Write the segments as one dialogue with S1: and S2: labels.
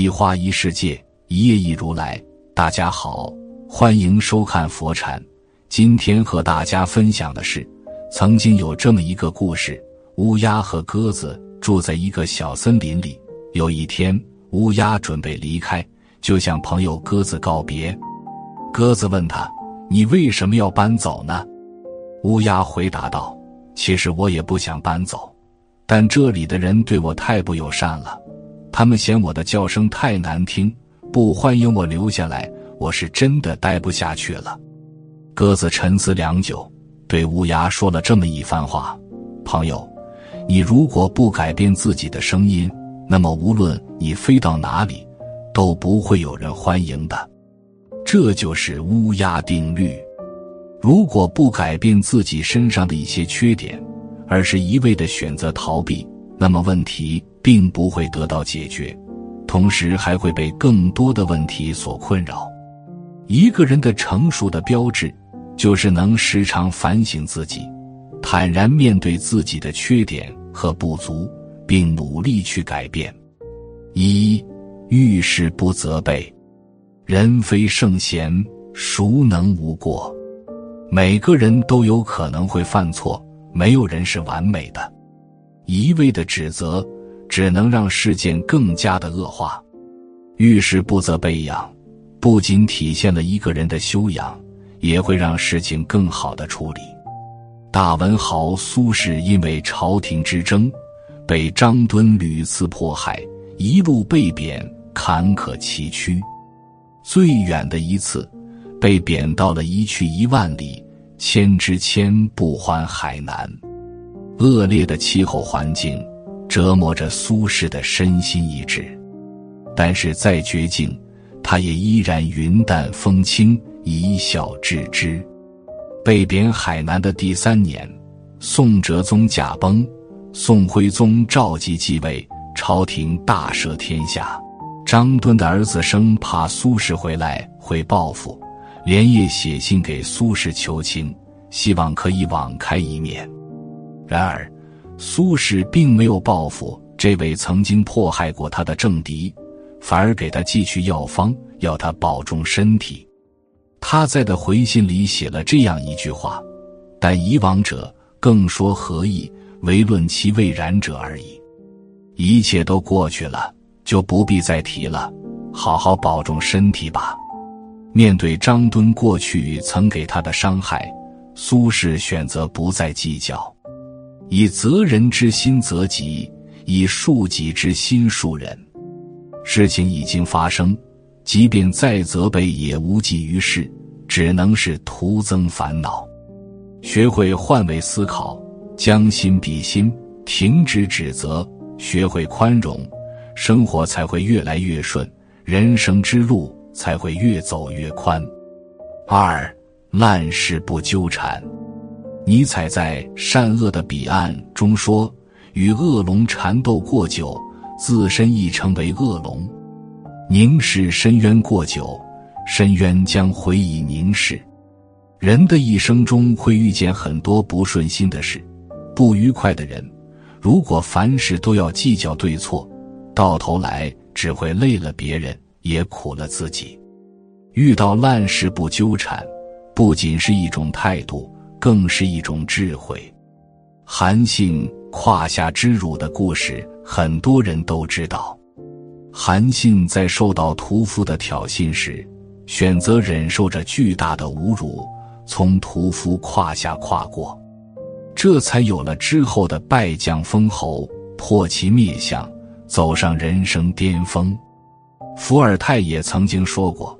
S1: 一花一世界，一叶一如来。大家好，欢迎收看佛禅。今天和大家分享的是，曾经有这么一个故事：乌鸦和鸽子住在一个小森林里。有一天，乌鸦准备离开，就向朋友鸽子告别。鸽子问他：“你为什么要搬走呢？”乌鸦回答道：“其实我也不想搬走，但这里的人对我太不友善了。”他们嫌我的叫声太难听，不欢迎我留下来。我是真的待不下去了。鸽子沉思良久，对乌鸦说了这么一番话：“朋友，你如果不改变自己的声音，那么无论你飞到哪里，都不会有人欢迎的。这就是乌鸦定律。如果不改变自己身上的一些缺点，而是一味的选择逃避，那么问题。”并不会得到解决，同时还会被更多的问题所困扰。一个人的成熟的标志，就是能时常反省自己，坦然面对自己的缺点和不足，并努力去改变。一遇事不责备，人非圣贤，孰能无过？每个人都有可能会犯错，没有人是完美的。一味的指责。只能让事件更加的恶化。遇事不责备养，不仅体现了一个人的修养，也会让事情更好的处理。大文豪苏轼因为朝廷之争，被张敦屡次迫害，一路被贬，坎坷崎岖。最远的一次，被贬到了一去一万里，千之千不还海南。恶劣的气候环境。折磨着苏轼的身心意志，但是再绝境，他也依然云淡风轻，一笑置之。被贬海南的第三年，宋哲宗驾崩，宋徽宗赵佶继位，朝廷大赦天下。张敦的儿子生怕苏轼回来会报复，连夜写信给苏轼求情，希望可以网开一面。然而。苏轼并没有报复这位曾经迫害过他的政敌，反而给他寄去药方，要他保重身体。他在的回信里写了这样一句话：“但以往者，更说何意？唯论其未然者而已。一切都过去了，就不必再提了。好好保重身体吧。”面对张敦过去曾给他的伤害，苏轼选择不再计较。以责人之心责己，以恕己之心恕人。事情已经发生，即便再责备也无济于事，只能是徒增烦恼。学会换位思考，将心比心，停止指责，学会宽容，生活才会越来越顺，人生之路才会越走越宽。二，烂事不纠缠。尼采在《善恶的彼岸》中说：“与恶龙缠斗过久，自身亦成为恶龙；凝视深渊过久，深渊将回以凝视。”人的一生中会遇见很多不顺心的事、不愉快的人。如果凡事都要计较对错，到头来只会累了别人，也苦了自己。遇到烂事不纠缠，不仅是一种态度。更是一种智慧。韩信胯下之辱的故事，很多人都知道。韩信在受到屠夫的挑衅时，选择忍受着巨大的侮辱，从屠夫胯下跨过，这才有了之后的败将封侯、破其灭相，走上人生巅峰。伏尔泰也曾经说过：“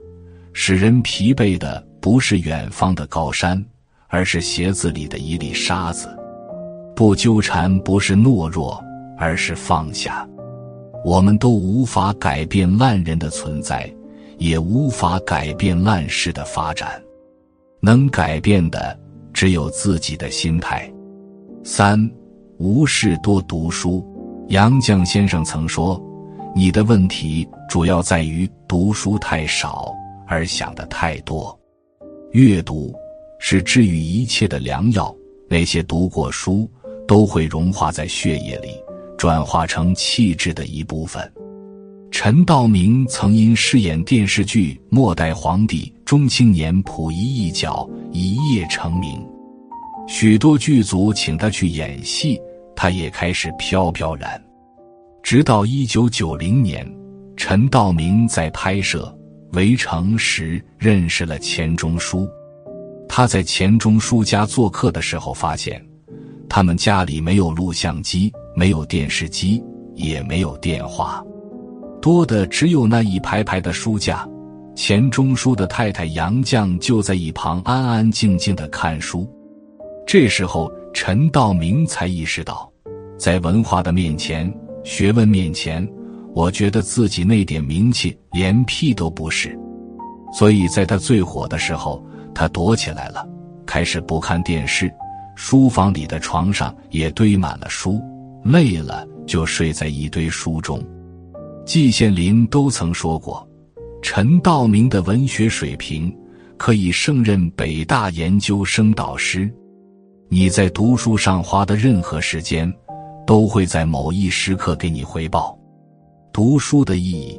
S1: 使人疲惫的不是远方的高山。”而是鞋子里的一粒沙子。不纠缠不是懦弱，而是放下。我们都无法改变烂人的存在，也无法改变烂事的发展。能改变的只有自己的心态。三，无事多读书。杨绛先生曾说：“你的问题主要在于读书太少，而想的太多。阅读是治愈一切的良药。那些读过书，都会融化在血液里。”转化成气质的一部分。陈道明曾因饰演电视剧《末代皇帝》中青年溥仪一角一夜成名，许多剧组请他去演戏，他也开始飘飘然。直到一九九零年，陈道明在拍摄《围城》时认识了钱钟书。他在钱钟书家做客的时候，发现他们家里没有录像机。没有电视机，也没有电话，多的只有那一排排的书架。钱钟书的太太杨绛就在一旁安安静静的看书。这时候，陈道明才意识到，在文化的面前、学问面前，我觉得自己那点名气连屁都不是。所以，在他最火的时候，他躲起来了，开始不看电视，书房里的床上也堆满了书。累了就睡在一堆书中。季羡林都曾说过，陈道明的文学水平可以胜任北大研究生导师。你在读书上花的任何时间，都会在某一时刻给你回报。读书的意义，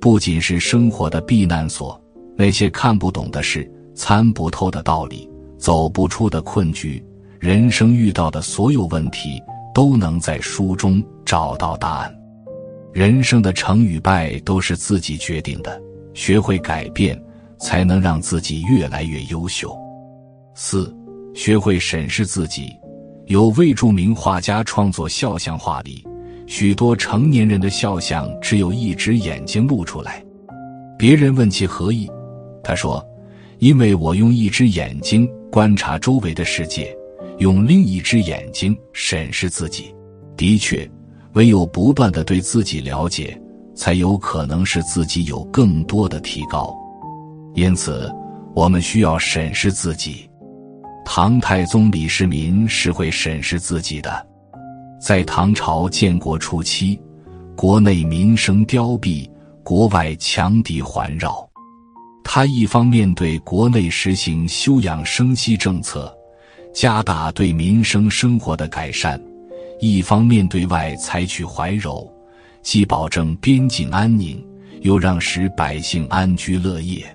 S1: 不仅是生活的避难所，那些看不懂的事、参不透的道理、走不出的困局，人生遇到的所有问题。都能在书中找到答案。人生的成与败都是自己决定的，学会改变，才能让自己越来越优秀。四，学会审视自己。有位著名画家创作肖像画里，许多成年人的肖像只有一只眼睛露出来。别人问其何意，他说：“因为我用一只眼睛观察周围的世界。”用另一只眼睛审视自己，的确，唯有不断的对自己了解，才有可能使自己有更多的提高。因此，我们需要审视自己。唐太宗李世民是会审视自己的。在唐朝建国初期，国内民生凋敝，国外强敌环绕，他一方面对国内实行休养生息政策。加大对民生生活的改善，一方面对外采取怀柔，既保证边境安宁，又让使百姓安居乐业。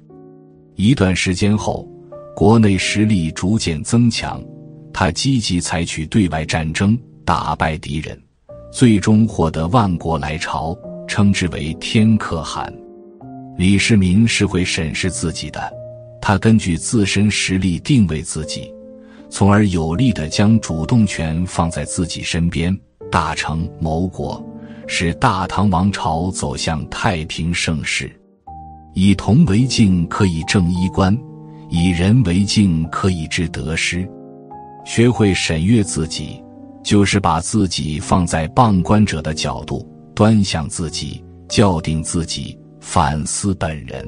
S1: 一段时间后，国内实力逐渐增强，他积极采取对外战争，打败敌人，最终获得万国来朝，称之为天可汗。李世民是会审视自己的，他根据自身实力定位自己。从而有力的将主动权放在自己身边，大成谋国，使大唐王朝走向太平盛世。以铜为镜，可以正衣冠；以人为镜，可以知得失。学会审阅自己，就是把自己放在傍观者的角度，端详自己，校定自己，反思本人。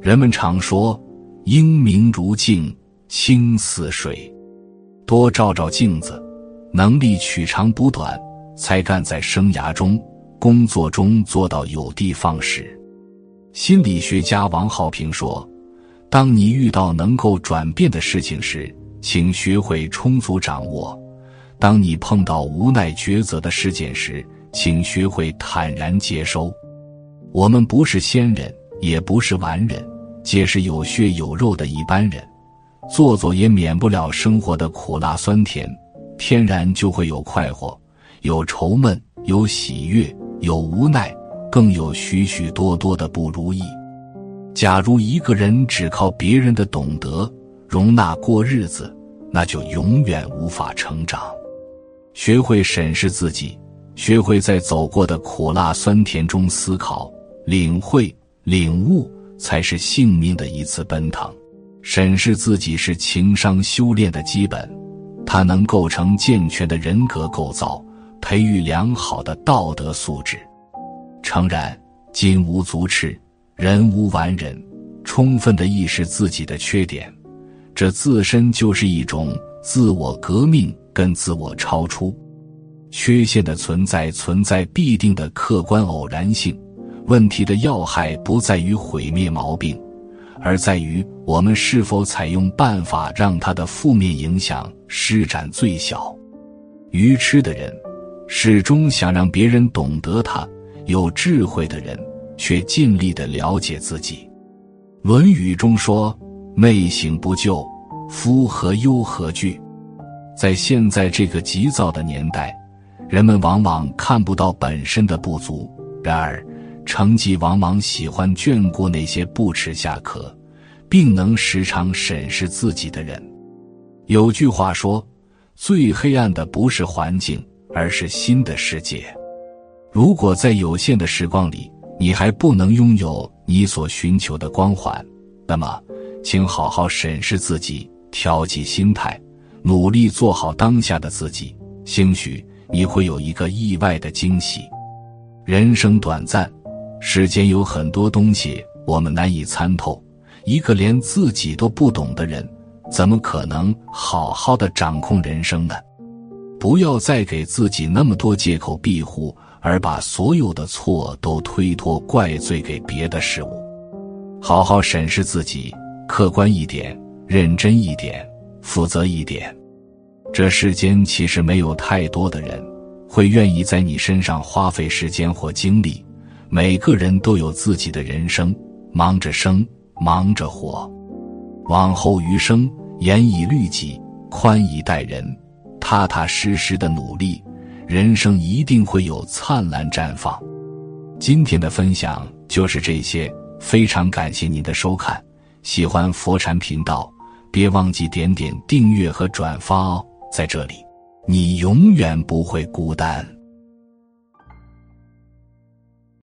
S1: 人们常说：“英明如镜。”清似水，多照照镜子，能力取长补短，才干在生涯中、工作中做到有的放矢。心理学家王浩平说：“当你遇到能够转变的事情时，请学会充足掌握；当你碰到无奈抉择的事件时，请学会坦然接收。我们不是仙人，也不是完人，皆是有血有肉的一般人。”做做也免不了生活的苦辣酸甜，天然就会有快活，有愁闷，有喜悦，有无奈，更有许许多多的不如意。假如一个人只靠别人的懂得容纳过日子，那就永远无法成长。学会审视自己，学会在走过的苦辣酸甜中思考、领会、领悟，才是性命的一次奔腾。审视自己是情商修炼的基本，它能构成健全的人格构造，培育良好的道德素质。诚然，金无足赤，人无完人。充分的意识自己的缺点，这自身就是一种自我革命跟自我超出。缺陷的存在存在必定的客观偶然性。问题的要害不在于毁灭毛病，而在于我们是否采用办法让它的负面影响施展最小。愚痴的人始终想让别人懂得他，有智慧的人却尽力的了解自己。《论语》中说：“昧醒不救，夫何忧何惧？”在现在这个急躁的年代，人们往往看不到本身的不足，然而成绩往往喜欢眷顾那些不耻下客，并能时常审视自己的人。有句话说：“最黑暗的不是环境，而是新的世界。”如果在有限的时光里，你还不能拥有。你所寻求的光环，那么，请好好审视自己，调剂心态，努力做好当下的自己。兴许你会有一个意外的惊喜。人生短暂，世间有很多东西我们难以参透。一个连自己都不懂的人，怎么可能好好的掌控人生呢？不要再给自己那么多借口庇护。而把所有的错都推脱怪罪给别的事物，好好审视自己，客观一点，认真一点，负责一点。这世间其实没有太多的人会愿意在你身上花费时间或精力。每个人都有自己的人生，忙着生，忙着活。往后余生，严以律己，宽以待人，踏踏实实的努力。人生一定会有灿烂绽放。今天的分享就是这些，非常感谢您的收看。喜欢佛禅频道，别忘记点点订阅和转发哦。在这里，你永远不会孤单。